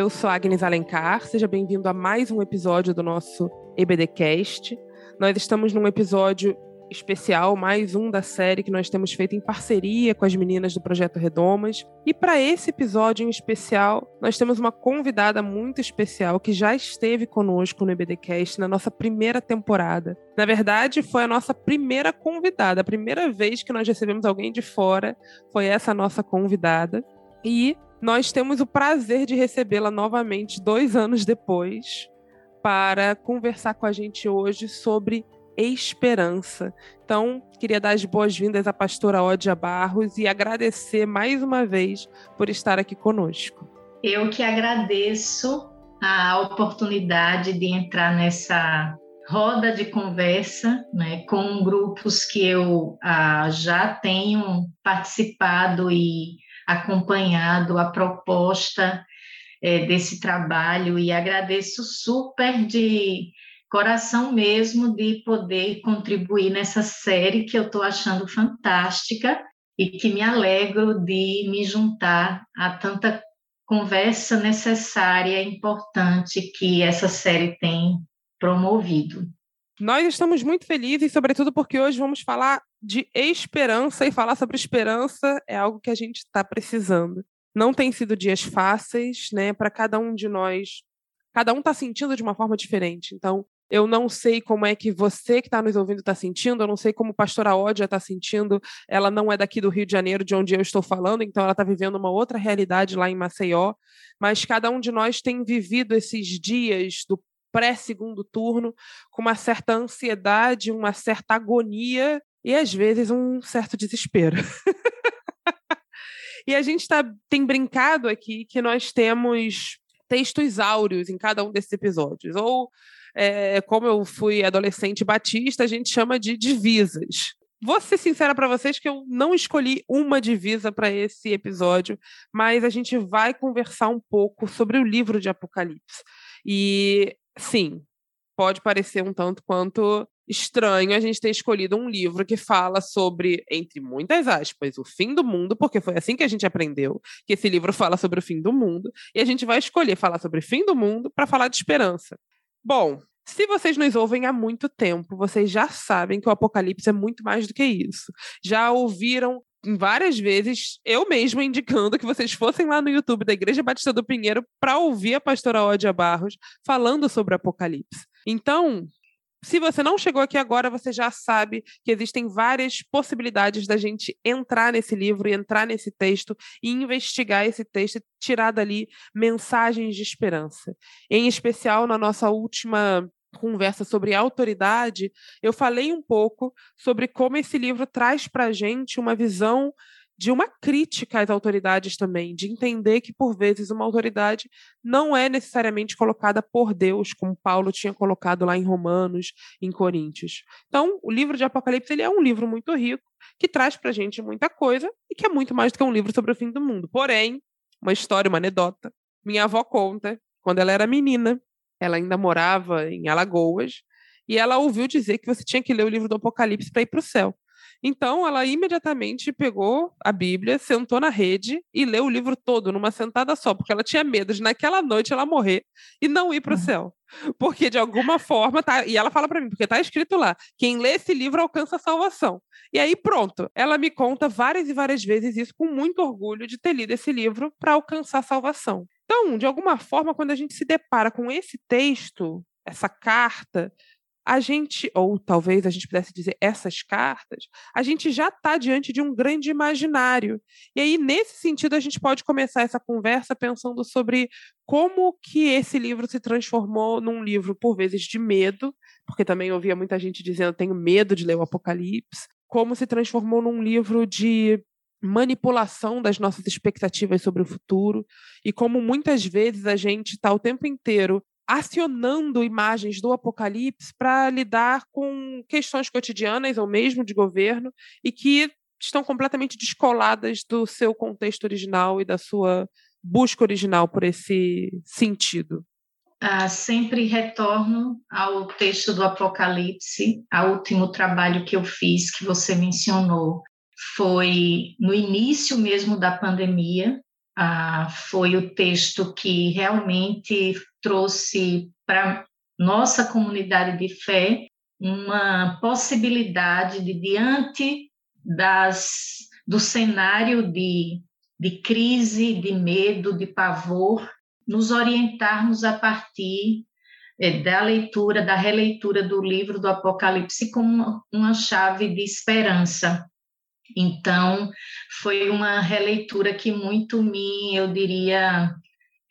Eu sou Agnes Alencar, seja bem-vindo a mais um episódio do nosso EBDcast. Nós estamos num episódio especial, mais um da série que nós temos feito em parceria com as meninas do Projeto Redomas. E para esse episódio em especial, nós temos uma convidada muito especial que já esteve conosco no EBDcast na nossa primeira temporada. Na verdade, foi a nossa primeira convidada, a primeira vez que nós recebemos alguém de fora foi essa nossa convidada. E nós temos o prazer de recebê-la novamente dois anos depois para conversar com a gente hoje sobre esperança. Então, queria dar as boas-vindas à pastora Ódia Barros e agradecer mais uma vez por estar aqui conosco. Eu que agradeço a oportunidade de entrar nessa roda de conversa né, com grupos que eu ah, já tenho participado e acompanhado a proposta é, desse trabalho e agradeço super de coração mesmo de poder contribuir nessa série que eu estou achando fantástica e que me alegro de me juntar a tanta conversa necessária e importante que essa série tem promovido. Nós estamos muito felizes, sobretudo porque hoje vamos falar de esperança e falar sobre esperança é algo que a gente está precisando. Não tem sido dias fáceis, né? Para cada um de nós, cada um está sentindo de uma forma diferente. Então, eu não sei como é que você que está nos ouvindo está sentindo, eu não sei como a pastora Ódia está sentindo. Ela não é daqui do Rio de Janeiro, de onde eu estou falando, então ela está vivendo uma outra realidade lá em Maceió. Mas cada um de nós tem vivido esses dias do pré-segundo turno com uma certa ansiedade, uma certa agonia e às vezes um certo desespero. e a gente tá, tem brincado aqui que nós temos textos áureos em cada um desses episódios. Ou, é, como eu fui adolescente batista, a gente chama de divisas. Vou ser sincera para vocês que eu não escolhi uma divisa para esse episódio, mas a gente vai conversar um pouco sobre o livro de Apocalipse. E sim, pode parecer um tanto quanto estranho a gente ter escolhido um livro que fala sobre, entre muitas aspas, o fim do mundo, porque foi assim que a gente aprendeu que esse livro fala sobre o fim do mundo, e a gente vai escolher falar sobre o fim do mundo para falar de esperança. Bom, se vocês nos ouvem há muito tempo, vocês já sabem que o Apocalipse é muito mais do que isso. Já ouviram várias vezes eu mesma indicando que vocês fossem lá no YouTube da Igreja Batista do Pinheiro para ouvir a pastora Ódia Barros falando sobre Apocalipse. Então, se você não chegou aqui agora, você já sabe que existem várias possibilidades da gente entrar nesse livro entrar nesse texto e investigar esse texto e tirar dali mensagens de esperança. Em especial na nossa última conversa sobre autoridade, eu falei um pouco sobre como esse livro traz para a gente uma visão de uma crítica às autoridades também, de entender que, por vezes, uma autoridade não é necessariamente colocada por Deus, como Paulo tinha colocado lá em Romanos, em Coríntios. Então, o livro de Apocalipse ele é um livro muito rico, que traz para a gente muita coisa e que é muito mais do que um livro sobre o fim do mundo. Porém, uma história, uma anedota, minha avó conta, quando ela era menina, ela ainda morava em Alagoas, e ela ouviu dizer que você tinha que ler o livro do Apocalipse para ir para o céu. Então, ela imediatamente pegou a Bíblia, sentou na rede e leu o livro todo numa sentada só, porque ela tinha medo de naquela noite ela morrer e não ir para o uhum. céu. Porque de alguma forma tá, e ela fala para mim, porque tá escrito lá, quem lê esse livro alcança a salvação. E aí pronto, ela me conta várias e várias vezes isso com muito orgulho de ter lido esse livro para alcançar a salvação. Então, de alguma forma, quando a gente se depara com esse texto, essa carta, a gente, ou talvez a gente pudesse dizer essas cartas, a gente já está diante de um grande imaginário. E aí, nesse sentido, a gente pode começar essa conversa pensando sobre como que esse livro se transformou num livro, por vezes, de medo, porque também ouvia muita gente dizendo tenho medo de ler o Apocalipse, como se transformou num livro de manipulação das nossas expectativas sobre o futuro e como muitas vezes a gente está o tempo inteiro acionando imagens do apocalipse para lidar com questões cotidianas ou mesmo de governo e que estão completamente descoladas do seu contexto original e da sua busca original por esse sentido. Ah, sempre retorno ao texto do Apocalipse, ao último trabalho que eu fiz, que você mencionou, foi no início mesmo da pandemia, ah, foi o texto que realmente trouxe para nossa comunidade de fé uma possibilidade de, diante das, do cenário de, de crise, de medo, de pavor, nos orientarmos a partir é, da leitura, da releitura do livro do Apocalipse como uma chave de esperança. Então, foi uma releitura que muito me, eu diria,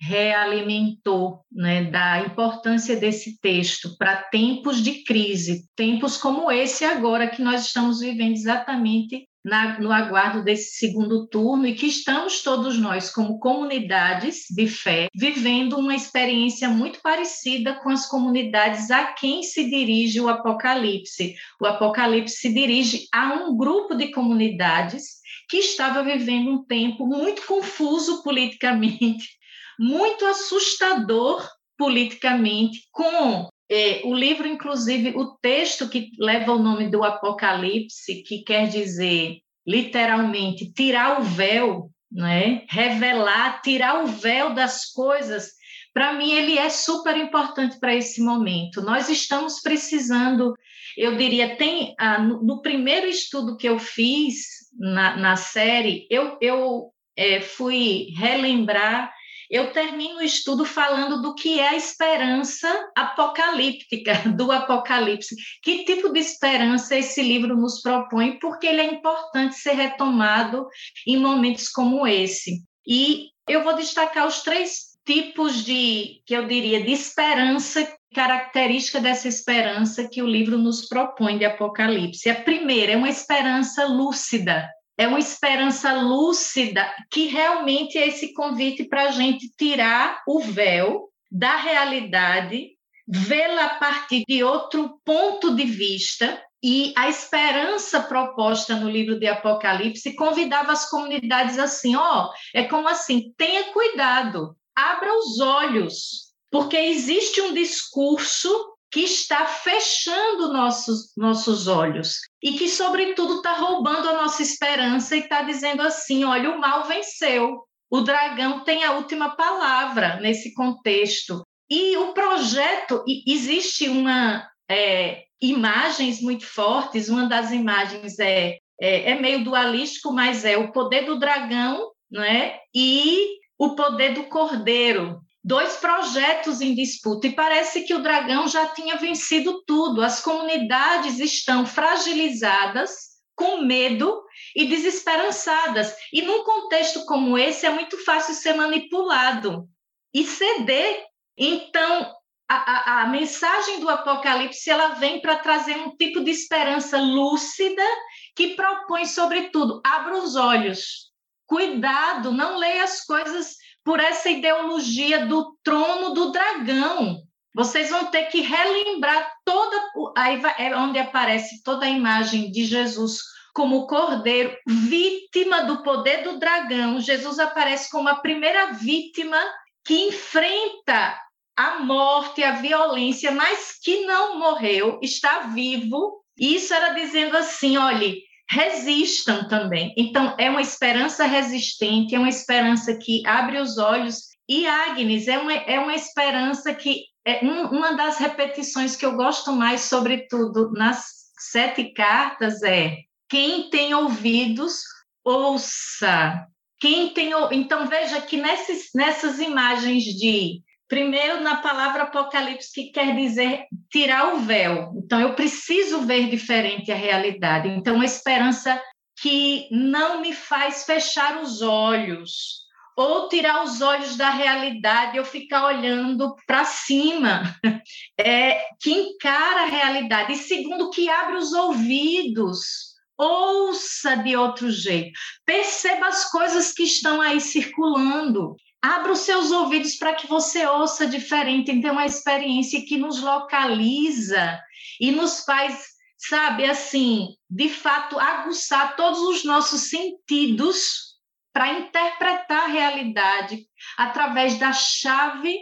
realimentou né, da importância desse texto para tempos de crise, tempos como esse agora que nós estamos vivendo exatamente na, no aguardo desse segundo turno e que estamos todos nós, como comunidades de fé, vivendo uma experiência muito parecida com as comunidades a quem se dirige o Apocalipse. O Apocalipse se dirige a um grupo de comunidades que estava vivendo um tempo muito confuso politicamente, muito assustador politicamente, com é, o livro, inclusive, o texto que leva o nome do Apocalipse, que quer dizer, literalmente, tirar o véu, né? revelar, tirar o véu das coisas, para mim, ele é super importante para esse momento. Nós estamos precisando, eu diria, tem ah, no, no, primeiro estudo que eu fiz na, na série, eu, eu é, fui relembrar eu termino o estudo falando do que é a esperança apocalíptica, do Apocalipse. Que tipo de esperança esse livro nos propõe, porque ele é importante ser retomado em momentos como esse. E eu vou destacar os três tipos de, que eu diria, de esperança, característica dessa esperança que o livro nos propõe de Apocalipse. A primeira é uma esperança lúcida, é uma esperança lúcida que realmente é esse convite para a gente tirar o véu da realidade, vê-la a partir de outro ponto de vista. E a esperança proposta no livro de Apocalipse convidava as comunidades assim: ó, oh, é como assim, tenha cuidado, abra os olhos, porque existe um discurso que está fechando nossos, nossos olhos e que, sobretudo, está roubando a nossa esperança e está dizendo assim: olha, o mal venceu, o dragão tem a última palavra nesse contexto. E o projeto, existe uma. É, imagens muito fortes, uma das imagens é, é, é meio dualístico, mas é o poder do dragão né? e o poder do cordeiro, dois projetos em disputa e parece que o dragão já tinha vencido tudo. As comunidades estão fragilizadas, com medo e desesperançadas. E num contexto como esse é muito fácil ser manipulado e ceder. Então, a, a, a mensagem do Apocalipse ela vem para trazer um tipo de esperança lúcida que propõe, sobretudo, abra os olhos. Cuidado, não leia as coisas por essa ideologia do trono do dragão. Vocês vão ter que relembrar toda. Aí é onde aparece toda a imagem de Jesus como cordeiro, vítima do poder do dragão. Jesus aparece como a primeira vítima que enfrenta a morte, a violência, mas que não morreu, está vivo. E isso era dizendo assim: olhe, resistam também. Então, é uma esperança resistente, é uma esperança que abre os olhos. E Agnes é uma, é uma esperança que é um, uma das repetições que eu gosto mais, sobretudo nas sete cartas, é quem tem ouvidos, ouça. Quem tem, então veja que nessas, nessas imagens de Primeiro, na palavra Apocalipse, que quer dizer tirar o véu. Então, eu preciso ver diferente a realidade. Então, a esperança que não me faz fechar os olhos ou tirar os olhos da realidade, eu ficar olhando para cima, é, que encara a realidade. E segundo, que abre os ouvidos, ouça de outro jeito, perceba as coisas que estão aí circulando. Abra os seus ouvidos para que você ouça diferente. Então, uma experiência que nos localiza e nos faz, sabe, assim, de fato, aguçar todos os nossos sentidos para interpretar a realidade através da chave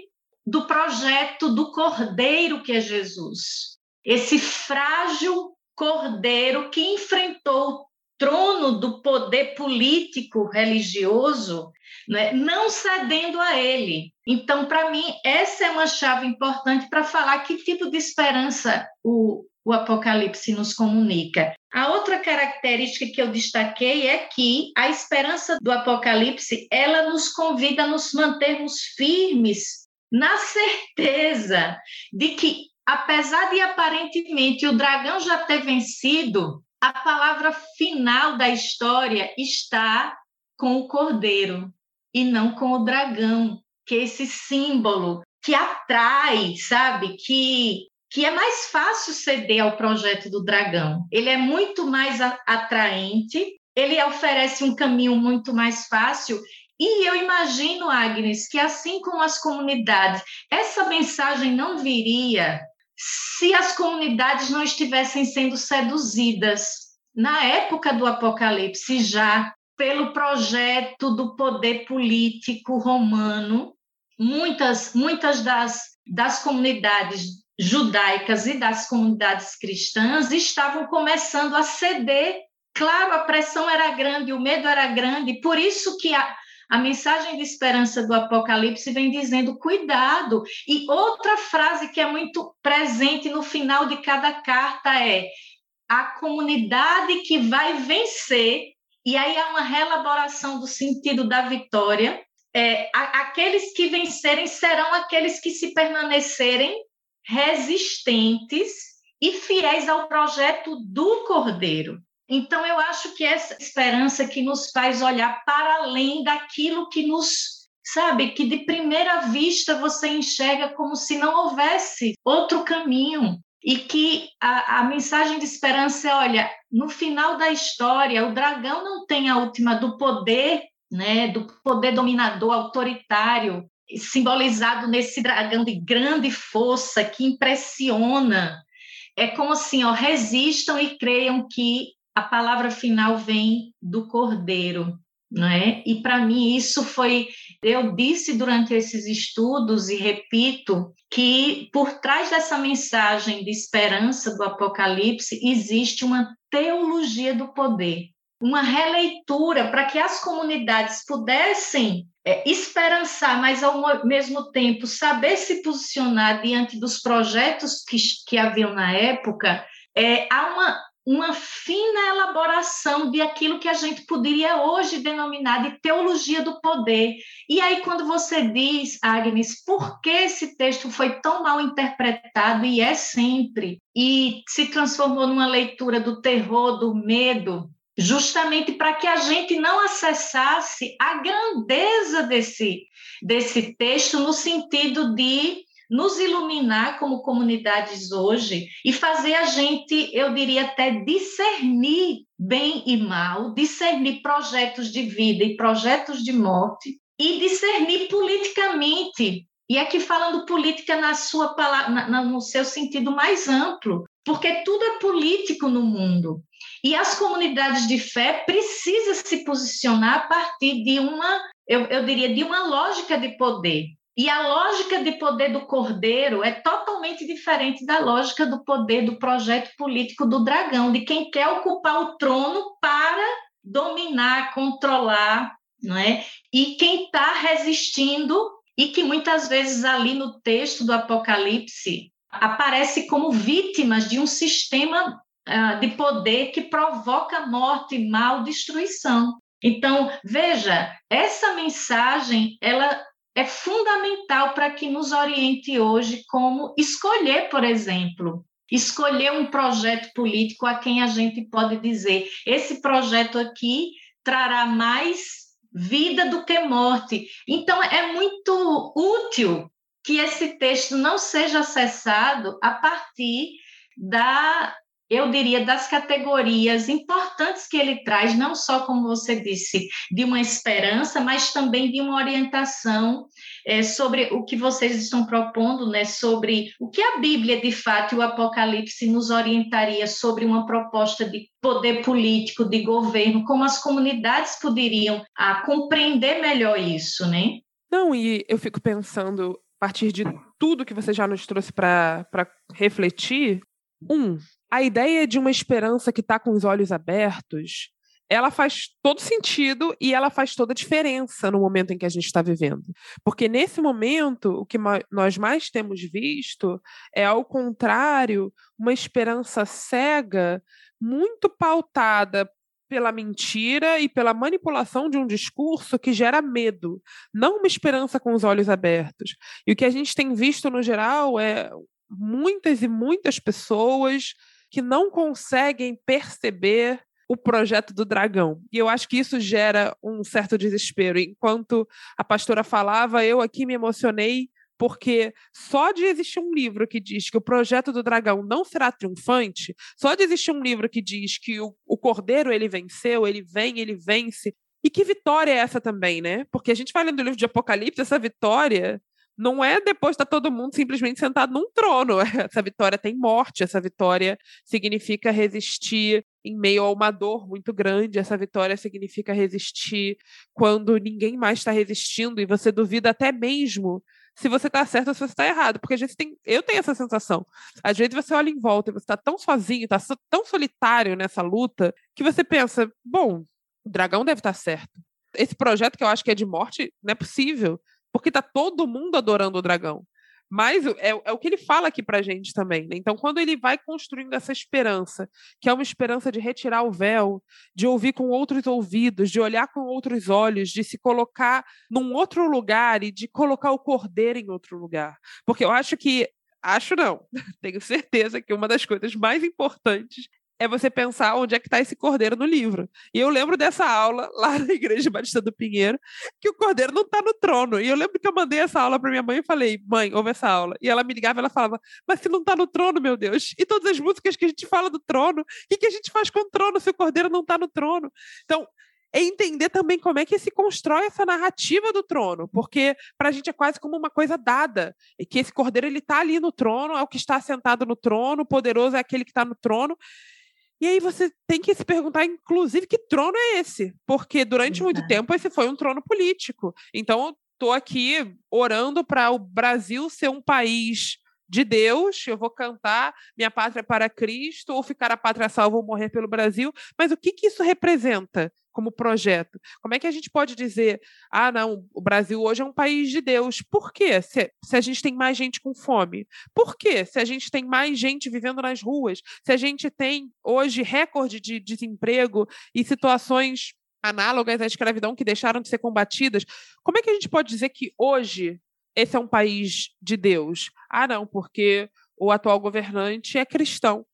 do projeto do Cordeiro que é Jesus. Esse frágil Cordeiro que enfrentou trono do poder político religioso, né, não cedendo a ele. Então, para mim, essa é uma chave importante para falar que tipo de esperança o, o Apocalipse nos comunica. A outra característica que eu destaquei é que a esperança do Apocalipse, ela nos convida a nos mantermos firmes na certeza de que, apesar de aparentemente o dragão já ter vencido, a palavra final da história está com o cordeiro e não com o dragão, que é esse símbolo que atrai, sabe? Que que é mais fácil ceder ao projeto do dragão. Ele é muito mais atraente, ele oferece um caminho muito mais fácil. E eu imagino, Agnes, que assim como as comunidades, essa mensagem não viria se as comunidades não estivessem sendo seduzidas. Na época do Apocalipse, já pelo projeto do poder político romano, muitas, muitas das, das comunidades judaicas e das comunidades cristãs estavam começando a ceder. Claro, a pressão era grande, o medo era grande, por isso que a, a mensagem de esperança do Apocalipse vem dizendo cuidado. E outra frase que é muito presente no final de cada carta é: a comunidade que vai vencer, e aí há uma reelaboração do sentido da vitória. É, aqueles que vencerem serão aqueles que se permanecerem resistentes e fiéis ao projeto do Cordeiro. Então, eu acho que essa esperança que nos faz olhar para além daquilo que nos, sabe, que de primeira vista você enxerga como se não houvesse outro caminho. E que a, a mensagem de esperança é: olha, no final da história, o dragão não tem a última do poder, né, do poder dominador, autoritário, simbolizado nesse dragão de grande força que impressiona. É como assim, ó, resistam e creiam que a palavra final vem do Cordeiro, não é? E para mim isso foi, eu disse durante esses estudos e repito que por trás dessa mensagem de esperança do Apocalipse existe uma teologia do poder, uma releitura para que as comunidades pudessem é, esperançar, mas ao mesmo tempo saber se posicionar diante dos projetos que, que haviam na época, é, há uma, uma fina elaboração de aquilo que a gente poderia hoje denominar de teologia do poder. E aí, quando você diz, Agnes, por que esse texto foi tão mal interpretado, e é sempre, e se transformou numa leitura do terror, do medo, justamente para que a gente não acessasse a grandeza desse, desse texto, no sentido de nos iluminar como comunidades hoje e fazer a gente, eu diria até, discernir bem e mal, discernir projetos de vida e projetos de morte e discernir politicamente. E aqui falando política na sua palavra, no seu sentido mais amplo, porque tudo é político no mundo. E as comunidades de fé precisam se posicionar a partir de uma, eu, eu diria, de uma lógica de poder. E a lógica de poder do cordeiro é totalmente diferente da lógica do poder do projeto político do dragão, de quem quer ocupar o trono para dominar, controlar, não é? E quem está resistindo e que muitas vezes ali no texto do Apocalipse aparece como vítimas de um sistema uh, de poder que provoca morte, mal, destruição. Então, veja, essa mensagem ela é fundamental para que nos oriente hoje como escolher, por exemplo, escolher um projeto político a quem a gente pode dizer esse projeto aqui trará mais vida do que morte. Então é muito útil que esse texto não seja acessado a partir da, eu diria, das categorias importantes que ele traz, não só, como você disse, de uma esperança, mas também de uma orientação é, sobre o que vocês estão propondo, né, sobre o que a Bíblia, de fato, e o Apocalipse nos orientaria sobre uma proposta de poder político, de governo, como as comunidades poderiam ah, compreender melhor isso, né? Não, e eu fico pensando, a partir de tudo que você já nos trouxe para refletir, um, a ideia de uma esperança que está com os olhos abertos ela faz todo sentido e ela faz toda a diferença no momento em que a gente está vivendo. Porque nesse momento, o que nós mais temos visto é, ao contrário, uma esperança cega, muito pautada pela mentira e pela manipulação de um discurso que gera medo, não uma esperança com os olhos abertos. E o que a gente tem visto no geral é muitas e muitas pessoas que não conseguem perceber o projeto do dragão. E eu acho que isso gera um certo desespero. Enquanto a pastora falava, eu aqui me emocionei porque só de existir um livro que diz que o projeto do dragão não será triunfante, só de existir um livro que diz que o, o cordeiro ele venceu, ele vem, ele vence. E que vitória é essa também, né? Porque a gente vai lendo o livro de Apocalipse, essa vitória não é depois de estar todo mundo simplesmente sentado num trono. Essa vitória tem morte, essa vitória significa resistir em meio a uma dor muito grande, essa vitória significa resistir quando ninguém mais está resistindo e você duvida até mesmo se você está certo ou se você está errado. Porque às vezes tem, eu tenho essa sensação. Às vezes você olha em volta e você está tão sozinho, está tão solitário nessa luta, que você pensa: bom, o dragão deve estar tá certo. Esse projeto que eu acho que é de morte, não é possível porque tá todo mundo adorando o dragão. Mas é, é, o que ele fala aqui pra gente também. Né? Então, quando ele vai construindo essa esperança, que é uma esperança de retirar o véu, de ouvir com outros ouvidos, de olhar com outros olhos, de se colocar num outro lugar e de colocar o cordeiro em outro lugar. Porque eu acho que. Acho não, tenho certeza que uma das coisas mais importantes é você pensar onde é que está esse cordeiro no livro. E eu lembro dessa aula lá na Igreja Batista do Pinheiro, que o cordeiro não está no trono. E eu lembro que eu mandei essa aula para minha mãe e falei, mãe, ouve essa aula. E ela me ligava e ela falava, mas se não está no trono, meu Deus, e todas as músicas que a gente fala do trono, o que, que a gente faz com o trono se o cordeiro não está no trono? Então, é entender também como é que se constrói essa narrativa do trono, porque para a gente é quase como uma coisa dada, e que esse cordeiro ele está ali no trono, é o que está sentado no trono, poderoso é aquele que está no trono, e aí você tem que se perguntar, inclusive, que trono é esse? Porque durante muito tempo esse foi um trono político. Então, estou aqui orando para o Brasil ser um país de Deus, eu vou cantar Minha Pátria para Cristo, ou ficar a pátria salva ou morrer pelo Brasil. Mas o que, que isso representa? como projeto. Como é que a gente pode dizer, ah, não, o Brasil hoje é um país de Deus? Por quê? Se, se a gente tem mais gente com fome? Por quê? Se a gente tem mais gente vivendo nas ruas? Se a gente tem hoje recorde de desemprego e situações análogas à escravidão que deixaram de ser combatidas, como é que a gente pode dizer que hoje esse é um país de Deus? Ah, não, porque o atual governante é cristão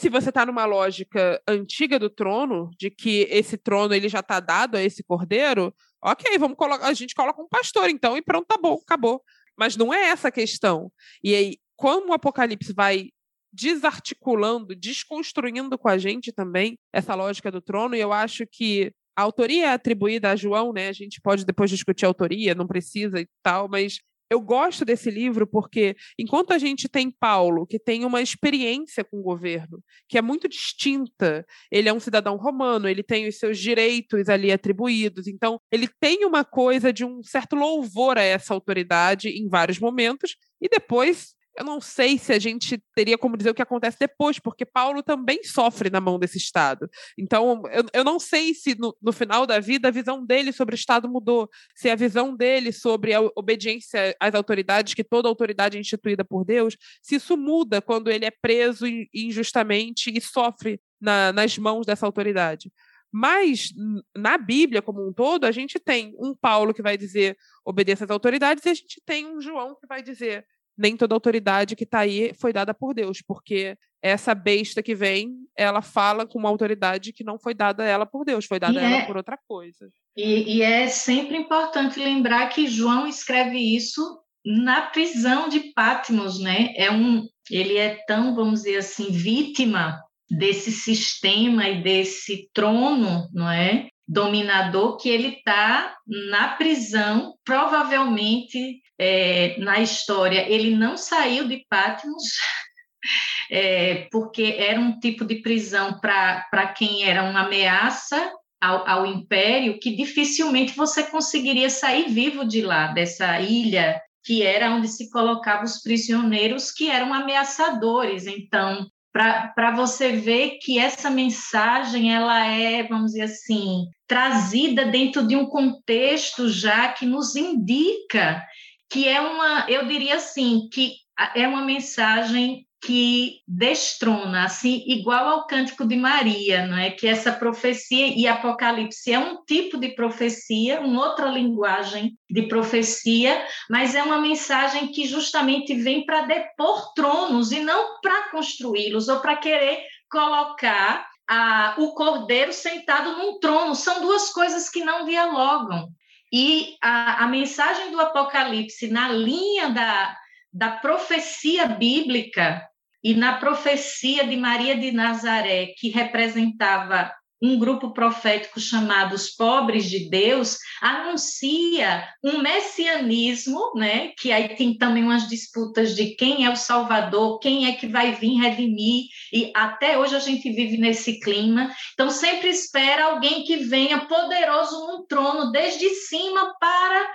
se você está numa lógica antiga do trono, de que esse trono ele já está dado a esse cordeiro, ok, vamos colocar, a gente coloca um pastor então e pronto, tá bom, acabou. Mas não é essa a questão. E aí, como o Apocalipse vai desarticulando, desconstruindo com a gente também essa lógica do trono, e eu acho que a autoria é atribuída a João, né? A gente pode depois discutir a autoria, não precisa e tal, mas eu gosto desse livro porque, enquanto a gente tem Paulo, que tem uma experiência com o governo, que é muito distinta, ele é um cidadão romano, ele tem os seus direitos ali atribuídos, então ele tem uma coisa de um certo louvor a essa autoridade em vários momentos, e depois eu não sei se a gente teria como dizer o que acontece depois, porque Paulo também sofre na mão desse Estado. Então, eu, eu não sei se no, no, final da vida a visão dele sobre o Estado mudou, se a visão dele sobre a obediência às autoridades, que toda autoridade é instituída por Deus, se isso muda quando ele é preso injustamente e sofre na, nas mãos dessa autoridade. Mas na Bíblia como um todo, a gente tem um Paulo que vai dizer obedeça às autoridades e a gente tem um João que vai dizer nem toda autoridade que está aí foi dada por Deus, porque essa besta que vem, ela fala com uma autoridade que não foi dada a ela por Deus, foi dada a ela é, por outra coisa. E, e é sempre importante lembrar que João escreve isso na prisão de Patmos, né? É um, ele é tão, vamos dizer assim, vítima desse sistema e desse trono, não é? Dominador que ele está na prisão, provavelmente é, na história, ele não saiu de Patmos, é, porque era um tipo de prisão para quem era uma ameaça ao, ao, império, que dificilmente você conseguiria sair vivo de lá, dessa ilha, que era onde se colocavam os prisioneiros que eram ameaçadores. Então, para você ver que essa mensagem ela é, vamos dizer assim, trazida dentro de um contexto já que nos indica que é uma, eu diria assim, que é uma mensagem que destrona, assim, igual ao Cântico de Maria, não é? Que essa profecia e Apocalipse é um tipo de profecia, uma outra linguagem de profecia, mas é uma mensagem que justamente vem para depor tronos e não para construí-los ou para querer colocar a, o cordeiro sentado num trono. São duas coisas que não dialogam. E a, a mensagem do Apocalipse, na linha da, da profecia bíblica, e na profecia de Maria de Nazaré, que representava um grupo profético chamado os pobres de Deus, anuncia um messianismo, né? Que aí tem também umas disputas de quem é o Salvador, quem é que vai vir redimir, e até hoje a gente vive nesse clima. Então sempre espera alguém que venha poderoso num trono desde cima para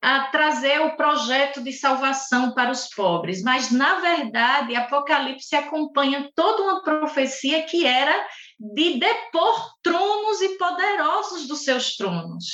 a trazer o projeto de salvação para os pobres, mas na verdade Apocalipse acompanha toda uma profecia que era de depor tronos e poderosos dos seus tronos.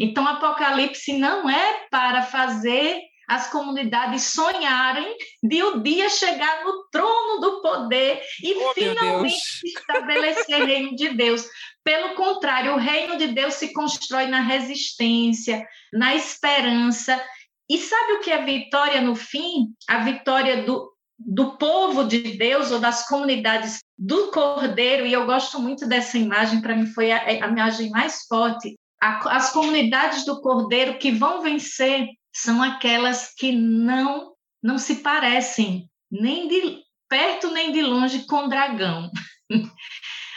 Então Apocalipse não é para fazer as comunidades sonharem de o um dia chegar no trono do poder e oh, finalmente estabelecer o reino de Deus. Pelo contrário, o reino de Deus se constrói na resistência, na esperança. E sabe o que é vitória no fim? A vitória do, do povo de Deus ou das comunidades do Cordeiro, e eu gosto muito dessa imagem, para mim foi a, a imagem mais forte. A, as comunidades do Cordeiro que vão vencer são aquelas que não não se parecem nem de perto nem de longe com dragão.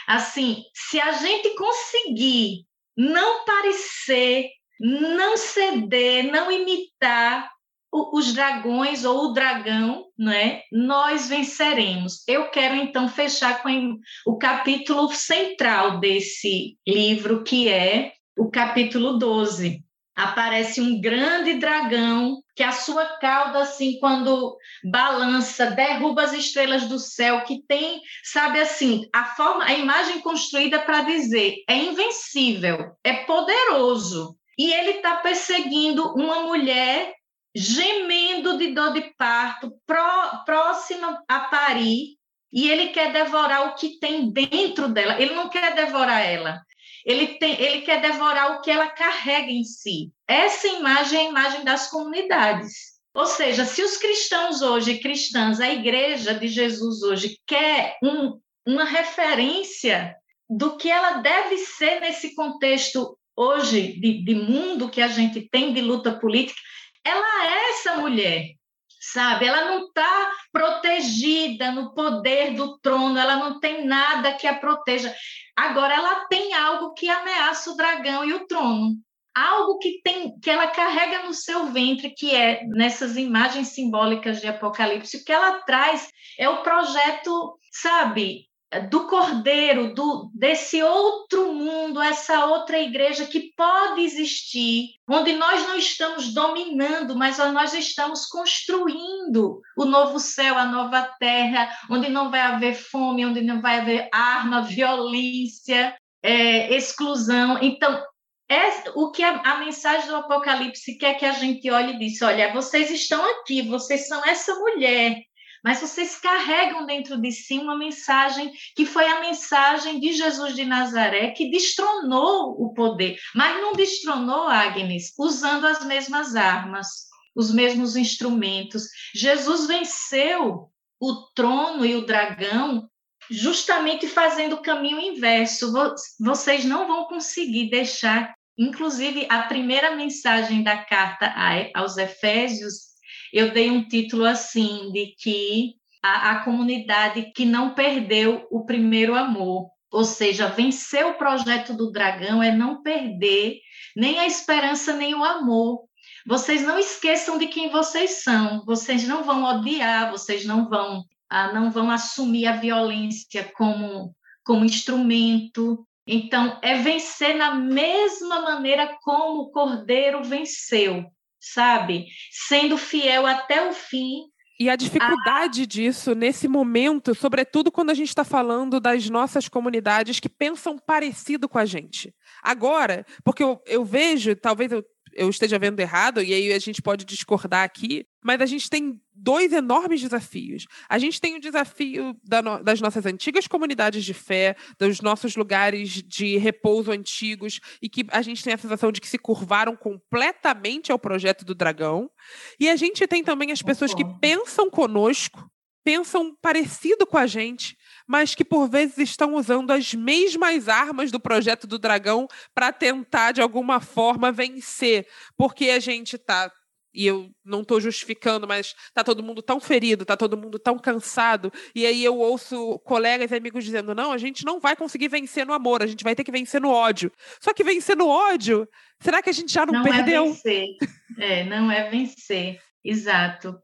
assim, se a gente conseguir não parecer, não ceder, não imitar os dragões ou o dragão, né? Nós venceremos. Eu quero então fechar com o capítulo central desse livro, que é o capítulo 12, aparece um grande dragão que a sua cauda assim quando balança derruba as estrelas do céu que tem sabe assim a forma a imagem construída para dizer é invencível é poderoso e ele está perseguindo uma mulher gemendo de dor de parto pró, próxima a parir e ele quer devorar o que tem dentro dela ele não quer devorar ela ele, tem, ele quer devorar o que ela carrega em si. Essa imagem é a imagem das comunidades. Ou seja, se os cristãos hoje, cristãs, a igreja de Jesus hoje quer um, uma referência do que ela deve ser nesse contexto hoje de, de mundo que a gente tem de luta política, ela é essa mulher sabe? Ela não está protegida no poder do trono, ela não tem nada que a proteja. Agora, ela tem algo que ameaça o dragão e o trono. Algo que tem que ela carrega no seu ventre, que é nessas imagens simbólicas de Apocalipse, o que ela traz é o projeto, sabe, do Cordeiro, do, desse outro mundo, essa outra igreja que pode existir, onde nós não estamos dominando, mas nós estamos construindo o novo céu, a nova terra, onde não vai haver fome, onde não vai haver arma, violência, é, exclusão. Então, é o que a, a, mensagem do Apocalipse quer que a gente olhe e diz: olha, vocês estão aqui, vocês são essa mulher mas vocês carregam dentro de si uma mensagem que foi a mensagem de Jesus de Nazaré, que destronou o poder, mas não destronou, Agnes, usando as mesmas armas, os mesmos instrumentos. Jesus venceu o trono e o dragão justamente fazendo o caminho inverso. Vocês não vão conseguir deixar, inclusive, a primeira mensagem da carta aos Efésios eu dei um título assim de que a, a comunidade que não perdeu o primeiro amor, ou seja, vencer o projeto do dragão é não perder nem a esperança nem o amor. Vocês não esqueçam de quem vocês são. Vocês não vão odiar, vocês não vão ah, não vão assumir a violência como como instrumento. Então, é vencer na mesma maneira como o cordeiro venceu, sabe? Sendo fiel até o fim E a dificuldade ah. disso nesse momento, sobretudo quando a gente está falando das nossas comunidades que pensam parecido com a gente. Agora, porque eu, eu vejo, talvez eu eu esteja vendo errado, e aí a gente pode discordar aqui, mas a gente tem dois enormes desafios. A gente tem o desafio da no, das nossas antigas comunidades de fé, dos nossos lugares de repouso antigos, e que a gente tem a sensação de que se curvaram completamente ao projeto do dragão. E a gente tem também as pessoas que pensam conosco, pensam parecido com a gente, mas que por vezes estão usando as mesmas armas do projeto do dragão para tentar de alguma forma vencer, porque a gente está e eu não estou justificando, mas está todo mundo tão ferido, está todo mundo tão cansado, e aí eu ouço colegas e amigos dizendo: não, a gente não vai conseguir vencer no amor, a gente vai ter que vencer no ódio. Só que vencer no ódio, será que a gente já não, não é perdeu? Não é vencer, é, não é vencer, exato.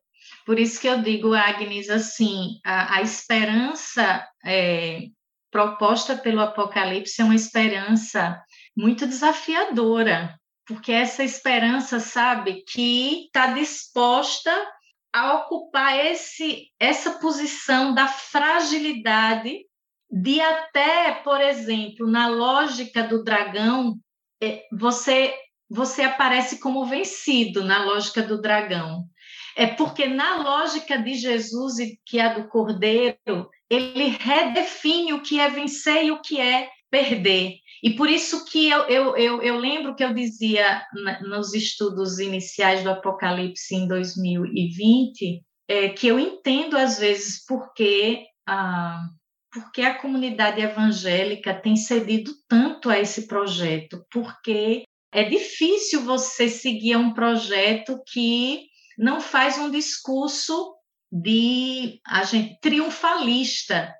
Por isso que eu digo, Agnes, assim, a, a esperança é, proposta pelo Apocalipse é uma esperança muito desafiadora, porque essa esperança, sabe, que está disposta a ocupar esse, essa posição da fragilidade, de até, por exemplo, na lógica do dragão, é, você você aparece como vencido na lógica do dragão. É porque na lógica de Jesus que é do Cordeiro, ele redefine o que é vencer e o que é perder. E por isso que eu, eu, eu, eu lembro que eu dizia nos estudos iniciais do Apocalipse em 2020, é, que eu entendo às vezes porque a, porque a comunidade evangélica tem cedido tanto a esse projeto, porque é difícil você seguir um projeto que não faz um discurso de a gente triunfalista,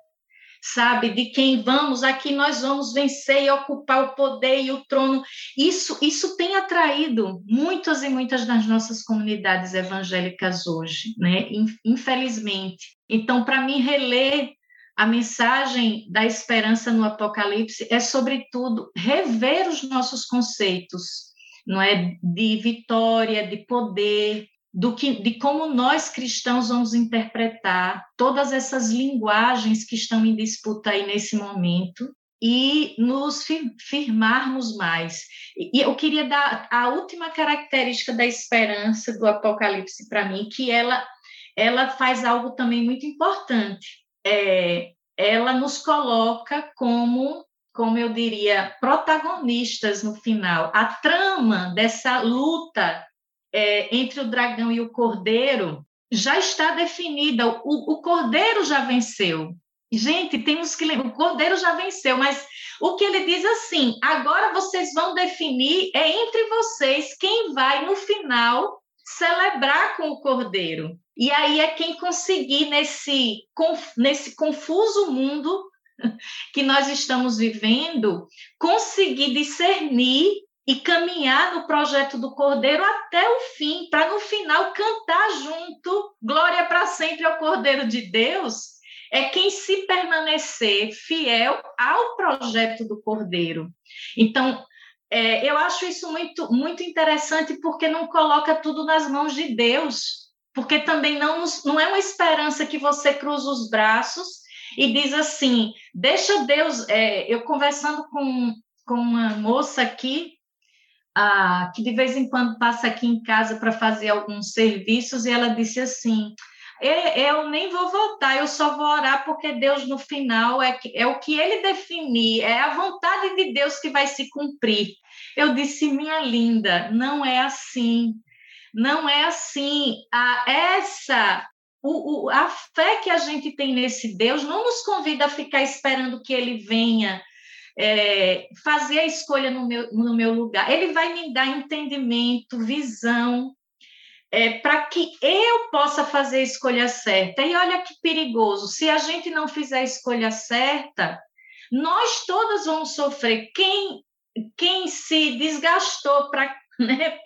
sabe, de quem vamos aqui nós vamos vencer e ocupar o poder e o trono. Isso isso tem atraído muitas e muitas das nossas comunidades evangélicas hoje, né? Infelizmente. Então, para mim reler a mensagem da esperança no Apocalipse é sobretudo rever os nossos conceitos, não é, de vitória, de poder, do que, de como nós cristãos vamos interpretar todas essas linguagens que estão em disputa aí nesse momento e nos firmarmos mais. E eu queria dar a última característica da esperança do Apocalipse para mim, que ela ela faz algo também muito importante. É, ela nos coloca como como eu diria, protagonistas no final. A trama dessa luta é, entre o dragão e o cordeiro já está definida. O, o cordeiro já venceu. Gente, temos que lembrar, o cordeiro já venceu, mas o que ele diz assim: agora vocês vão definir é entre vocês quem vai no final celebrar com o cordeiro. E aí é quem conseguir nesse, nesse confuso mundo que nós estamos vivendo, conseguir discernir e caminhar no projeto do Cordeiro até o fim, para no final cantar junto, glória para sempre ao Cordeiro de Deus, é quem se permanecer fiel ao projeto do Cordeiro. Então, é, eu acho isso muito, muito interessante porque não coloca tudo nas mãos de Deus, porque também não, não é uma esperança que você cruza os braços e diz assim, deixa Deus. É, eu conversando com, com uma moça aqui ah, que de vez em quando passa aqui em casa para fazer alguns serviços, e ela disse assim: eu nem vou votar, eu só vou orar porque Deus no final é, é o que ele definir, é a vontade de Deus que vai se cumprir. Eu disse, minha linda, não é assim, não é assim. A, essa o, o, a fé que a gente tem nesse Deus não nos convida a ficar esperando que ele venha é, fazer a escolha no meu, no meu lugar. Ele vai me dar entendimento, visão, é, para que eu possa fazer a escolha certa. E olha que perigoso, se a gente não fizer a escolha certa, nós todas vamos sofrer. Quem, quem se desgastou para né,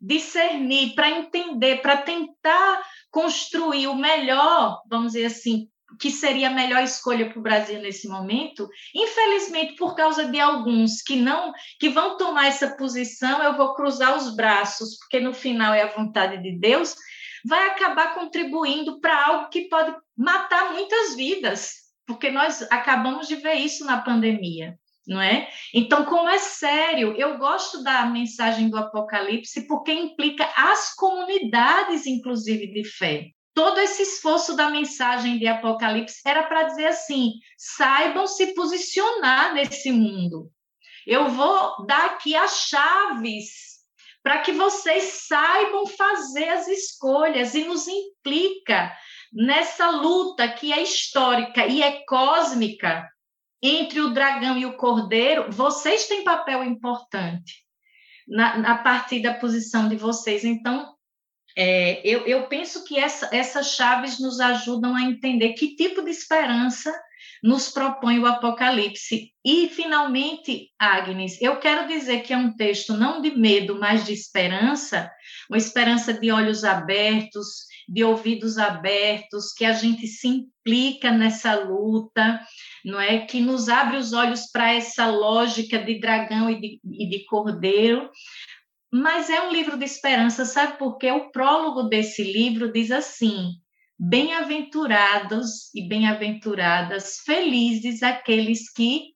discernir, para entender, para tentar construir o melhor, vamos dizer assim, que seria a melhor escolha para o Brasil nesse momento, infelizmente por causa de alguns que não que vão tomar essa posição, eu vou cruzar os braços, porque no final é a vontade de Deus, vai acabar contribuindo para algo que pode matar muitas vidas, porque nós acabamos de ver isso na pandemia não é? Então, como é sério, eu gosto da mensagem do Apocalipse porque implica as comunidades, inclusive, de fé. Todo esse esforço da mensagem de Apocalipse era para dizer assim: saibam se posicionar nesse mundo. Eu vou dar aqui as chaves para que vocês saibam fazer as escolhas e nos implica nessa luta que é histórica e é cósmica entre o dragão e o cordeiro, vocês têm papel importante na, na partir da posição de vocês. Então, é, eu, eu penso que essa, essas chaves nos ajudam a entender que tipo de esperança nos propõe o Apocalipse. E, finalmente, Agnes, eu quero dizer que é um texto não de medo, mas de esperança, uma esperança de olhos abertos, de ouvidos abertos, que a gente se implica nessa luta, não é? Que nos abre os olhos para essa lógica de dragão e de, e de cordeiro. Mas é um livro de esperança, sabe? Porque o prólogo desse livro diz assim: Bem-aventurados e bem-aventuradas, felizes aqueles que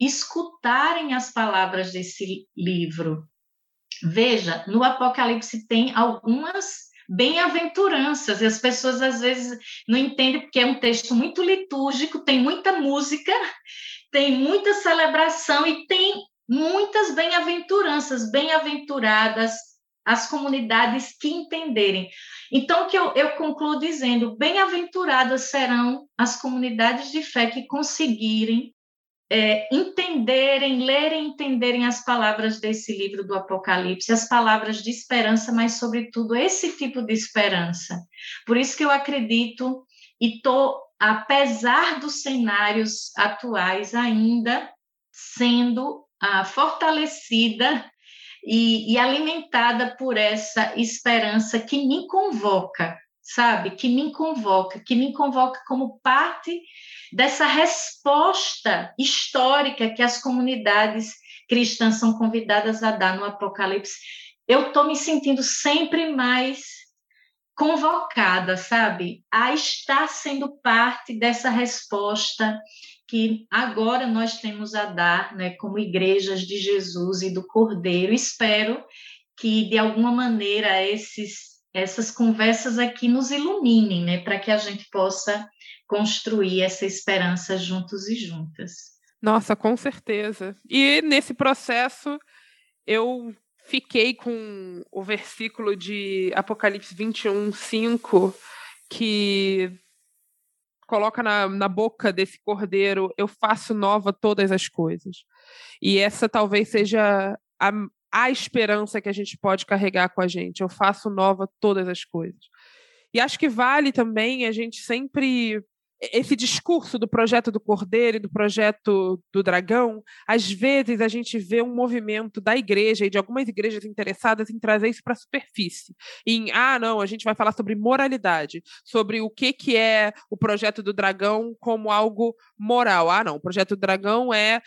escutarem as palavras desse livro. Veja, no Apocalipse tem algumas bem-aventuranças, e as pessoas às vezes não entendem porque é um texto muito litúrgico, tem muita música, tem muita celebração e tem muitas bem-aventuranças, bem-aventuradas as comunidades que entenderem. Então, que eu, eu concluo dizendo: bem-aventuradas serão as comunidades de fé que conseguirem é, entenderem, lerem, entenderem as palavras desse livro do Apocalipse, as palavras de esperança, mas, sobretudo, esse tipo de esperança. Por isso que eu acredito e estou, apesar dos cenários atuais, ainda sendo ah, fortalecida e, e alimentada por essa esperança que me convoca, sabe? Que me convoca, que me convoca como parte dessa resposta histórica que as comunidades cristãs são convidadas a dar no Apocalipse, eu estou me sentindo sempre mais convocada, sabe, a estar sendo parte dessa resposta que agora nós temos a dar, né, como igrejas de Jesus e do Cordeiro. Espero que de alguma maneira esses essas conversas aqui nos iluminem, né, para que a gente possa construir essa esperança juntos e juntas. Nossa, com certeza. E nesse processo eu fiquei com o versículo de Apocalipse 21, 5, que coloca na, na boca desse cordeiro: Eu faço nova todas as coisas. E essa talvez seja a, a esperança que a gente pode carregar com a gente. Eu faço nova todas as coisas. E acho que vale também a gente sempre esse discurso do projeto do Cordeiro e do projeto do Dragão, às vezes a gente vê um movimento da igreja e de algumas igrejas interessadas em trazer isso para a superfície. Em, ah, não, a gente vai falar sobre moralidade, sobre o que, que é o projeto do Dragão como algo moral. Ah, não, o projeto do Dragão é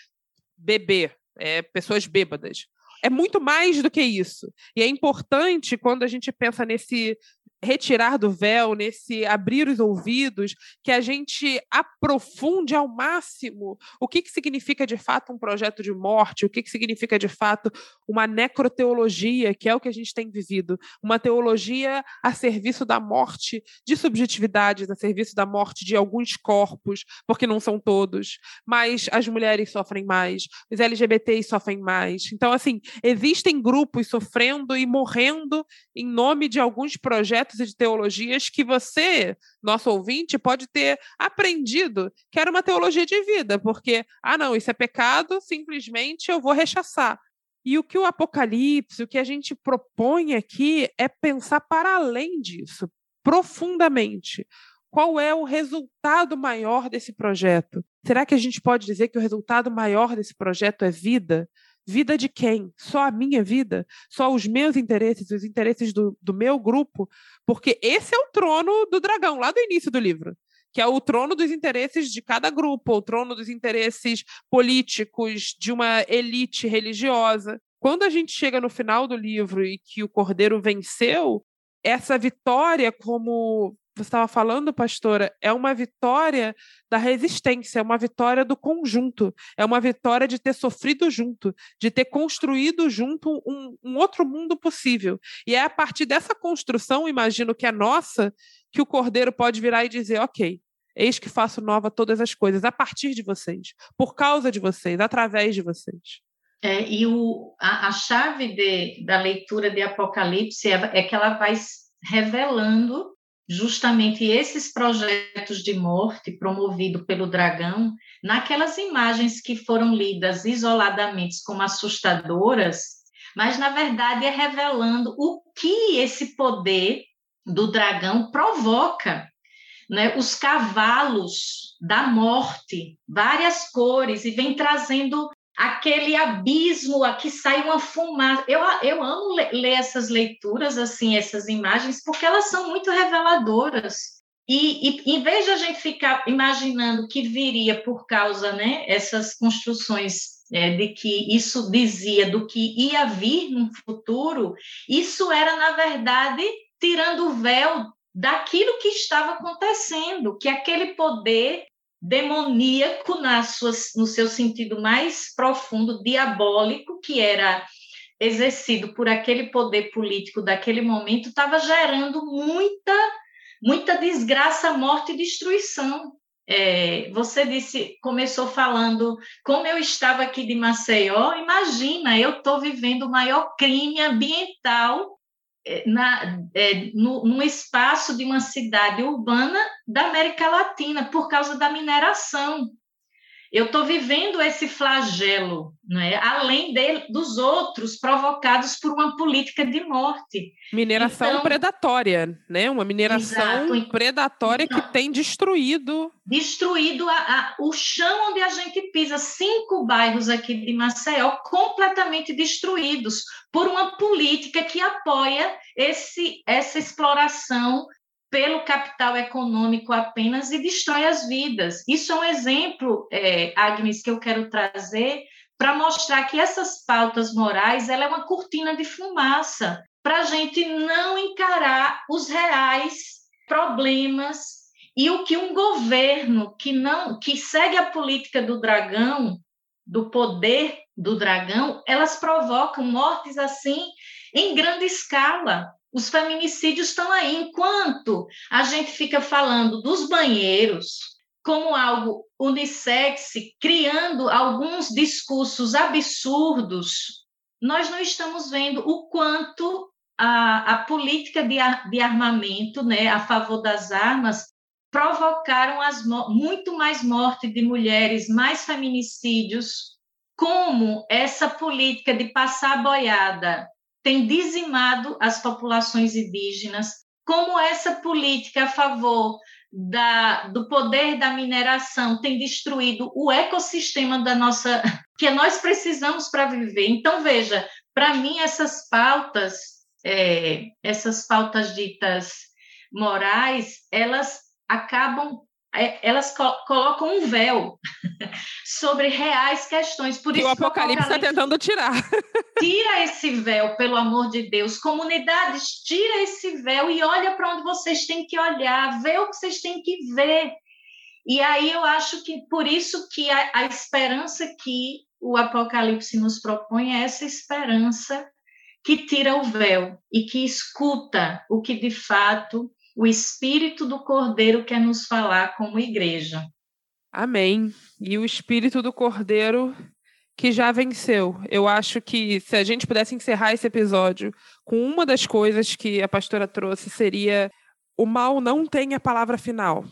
beber, é pessoas bêbadas é muito mais do que isso. E é importante, quando a gente pensa nesse retirar do véu, nesse abrir os ouvidos, que a gente aprofunde ao máximo o que, que significa de fato um projeto de morte, o que, que significa de fato uma necroteologia, que é o que a gente tem vivido, uma teologia a serviço da morte de subjetividades, a serviço da morte de alguns corpos, porque não são todos, mas as mulheres sofrem mais, os LGBTs sofrem mais. Então, assim, existem grupos sofrendo e morrendo em nome de alguns projetos e de teologias que você, nosso ouvinte, pode ter aprendido que era uma teologia de vida, porque, ah, não, isso é pecado, simplesmente eu vou rechaçar. E o que o Apocalipse, o que a gente propõe aqui é pensar para além disso, profundamente. Qual é o resultado maior desse projeto? Será que a gente pode dizer que o resultado maior desse projeto é vida? Vida de quem? Só a minha vida? Só os meus interesses, os interesses do, do meu grupo? Porque esse é o trono do dragão, lá do início do livro que é o trono dos interesses de cada grupo, o trono dos interesses políticos de uma elite religiosa. Quando a gente chega no final do livro e que o cordeiro venceu, essa vitória, como você estava falando, pastora, é uma vitória da resistência, é uma vitória do conjunto, é uma vitória de ter sofrido junto, de ter construído junto um, um outro mundo possível. E é a partir dessa construção, imagino que é nossa, que o cordeiro pode virar e dizer: ok, eis que faço nova todas as coisas, a partir de vocês, por causa de vocês, através de vocês. É, e o, a, a chave de, da leitura de Apocalipse é, é que ela vai revelando justamente esses projetos de morte promovido pelo dragão, naquelas imagens que foram lidas isoladamente como assustadoras, mas na verdade é revelando o que esse poder do dragão provoca. Né? Os cavalos da morte, várias cores, e vem trazendo aquele abismo, aqui sai uma fumaça. Eu, eu amo ler essas leituras, assim, essas imagens, porque elas são muito reveladoras. E, e, em vez de a gente ficar imaginando que viria por causa, né, essas construções é, de que isso dizia do que ia vir no futuro, isso era, na verdade, tirando o véu daquilo que estava acontecendo, que aquele poder demoníaco no seu sentido mais profundo, diabólico, que era exercido por aquele poder político daquele momento, estava gerando muita, muita desgraça, morte e destruição. É, você disse, começou falando como eu estava aqui de Maceió. Imagina, eu estou vivendo o maior crime ambiental na, é, no, num espaço de uma cidade urbana da América Latina, por causa da mineração eu estou vivendo esse flagelo, é? além de, dos outros provocados por uma política de morte. Mineração então, predatória, né? Uma mineração exato. predatória então, que tem destruído. Destruído a, a, o chão onde a gente pisa. Cinco bairros aqui de Maceió completamente destruídos por uma política que apoia esse, essa exploração pelo capital econômico apenas e destrói as vidas. Isso é um exemplo, é, Agnes, que eu quero trazer para mostrar que essas pautas morais ela é uma cortina de fumaça para a gente não encarar os reais problemas e o que um governo que não que segue a política do dragão, do poder do dragão, elas provocam mortes assim em grande escala. Os feminicídios estão aí. Enquanto a gente fica falando dos banheiros como algo unissex, criando alguns discursos absurdos, nós não estamos vendo o quanto a, a política de, de armamento né, a favor das armas provocaram as, muito mais morte de mulheres, mais feminicídios, como essa política de passar a boiada tem dizimado as populações indígenas, como essa política a favor da, do poder da mineração tem destruído o ecossistema da nossa que nós precisamos para viver. Então veja, para mim essas pautas, é, essas pautas ditas morais, elas acabam elas co colocam um véu sobre reais questões. Por isso o Apocalipse está tentando tirar. tira esse véu, pelo amor de Deus. Comunidades, tira esse véu e olha para onde vocês têm que olhar, vê o que vocês têm que ver. E aí eu acho que por isso que a, a esperança que o Apocalipse nos propõe é essa esperança que tira o véu e que escuta o que de fato o Espírito do Cordeiro quer nos falar como igreja. Amém. E o Espírito do Cordeiro que já venceu. Eu acho que se a gente pudesse encerrar esse episódio com uma das coisas que a pastora trouxe seria o mal não tem a palavra final.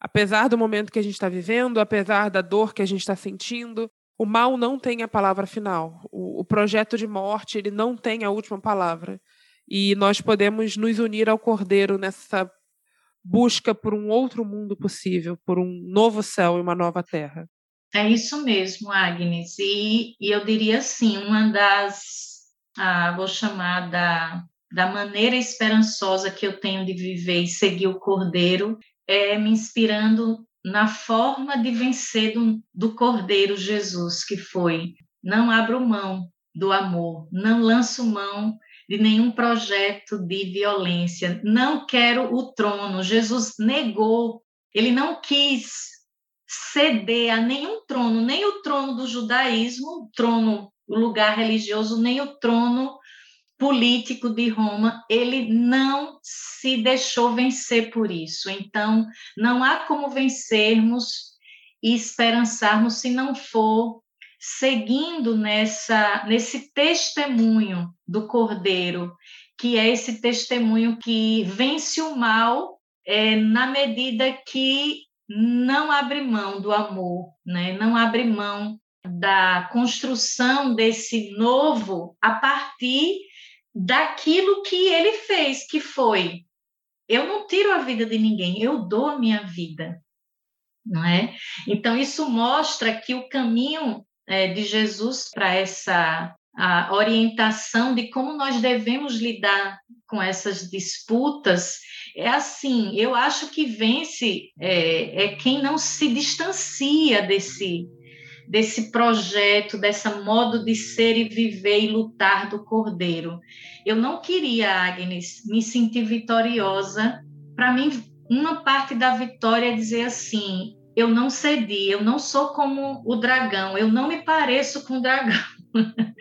Apesar do momento que a gente está vivendo, apesar da dor que a gente está sentindo, o mal não tem a palavra final. O, o projeto de morte ele não tem a última palavra e nós podemos nos unir ao Cordeiro nessa busca por um outro mundo possível, por um novo céu e uma nova terra. É isso mesmo, Agnes. E, e eu diria assim, uma das, ah, vou chamar da, da maneira esperançosa que eu tenho de viver e seguir o Cordeiro é me inspirando na forma de vencer do, do Cordeiro Jesus, que foi não abro mão do amor, não lanço mão de nenhum projeto de violência. Não quero o trono. Jesus negou, ele não quis ceder a nenhum trono, nem o trono do judaísmo, trono, o lugar religioso, nem o trono político de Roma, ele não se deixou vencer por isso. Então, não há como vencermos e esperançarmos se não for seguindo nessa nesse testemunho do Cordeiro, que é esse testemunho que vence o mal é, na medida que não abre mão do amor, né? não abre mão da construção desse novo a partir daquilo que ele fez, que foi eu não tiro a vida de ninguém, eu dou a minha vida, não é? Então isso mostra que o caminho é, de Jesus para essa orientação de como nós devemos lidar com essas disputas é assim. Eu acho que vence é, é quem não se distancia desse desse projeto, dessa modo de ser e viver e lutar do Cordeiro. Eu não queria, Agnes, me sentir vitoriosa. Para mim, uma parte da vitória é dizer assim: eu não cedi, eu não sou como o dragão, eu não me pareço com o dragão.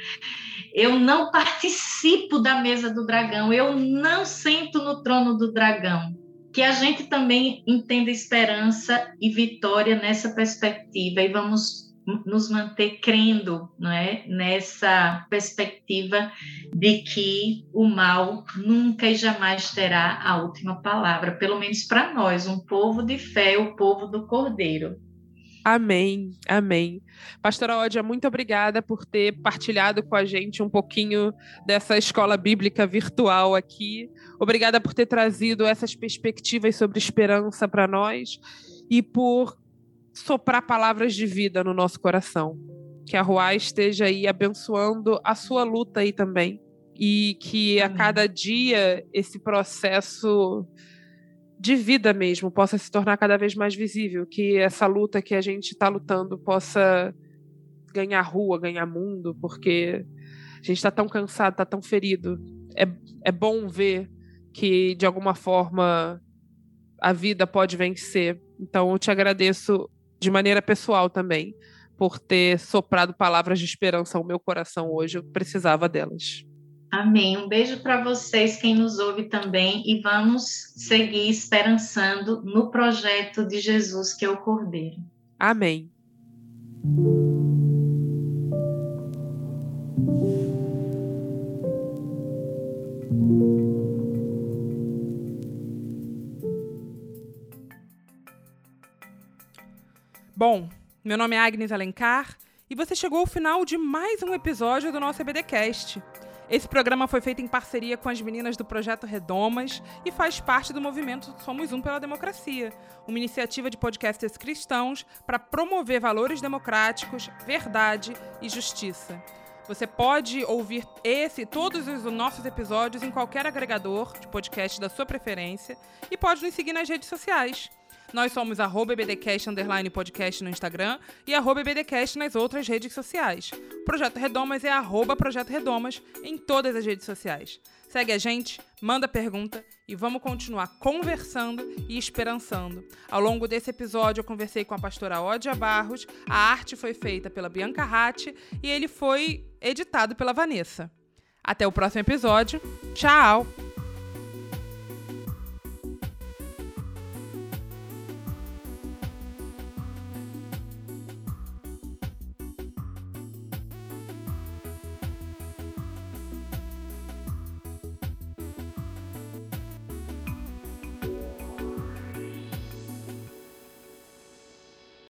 eu não participo da mesa do dragão, eu não sento no trono do dragão. Que a gente também entenda esperança e vitória nessa perspectiva e vamos nos manter crendo não é? nessa perspectiva de que o mal nunca e jamais terá a última palavra, pelo menos para nós, um povo de fé, o povo do Cordeiro. Amém, amém. Pastora Ódia, muito obrigada por ter partilhado com a gente um pouquinho dessa escola bíblica virtual aqui. Obrigada por ter trazido essas perspectivas sobre esperança para nós e por soprar palavras de vida no nosso coração. Que a Ruá esteja aí abençoando a sua luta aí também. E que a cada dia esse processo de vida mesmo possa se tornar cada vez mais visível. Que essa luta que a gente está lutando possa ganhar rua, ganhar mundo, porque a gente está tão cansado, está tão ferido. É, é bom ver que, de alguma forma, a vida pode vencer. Então, eu te agradeço de maneira pessoal também, por ter soprado palavras de esperança ao meu coração hoje. Eu precisava delas. Amém. Um beijo para vocês, quem nos ouve também, e vamos seguir esperançando no projeto de Jesus, que é o Cordeiro. Amém. Bom, meu nome é Agnes Alencar e você chegou ao final de mais um episódio do nosso EBDcast. Esse programa foi feito em parceria com as meninas do Projeto Redomas e faz parte do movimento Somos Um pela Democracia, uma iniciativa de podcasters cristãos para promover valores democráticos, verdade e justiça. Você pode ouvir esse e todos os nossos episódios em qualquer agregador de podcast da sua preferência e pode nos seguir nas redes sociais. Nós somos arroba underline podcast no Instagram e arroba BDcast nas outras redes sociais. Projeto Redomas é arroba Projeto Redomas em todas as redes sociais. Segue a gente, manda pergunta e vamos continuar conversando e esperançando. Ao longo desse episódio, eu conversei com a pastora Ódia Barros, a arte foi feita pela Bianca Ratti e ele foi editado pela Vanessa. Até o próximo episódio. Tchau!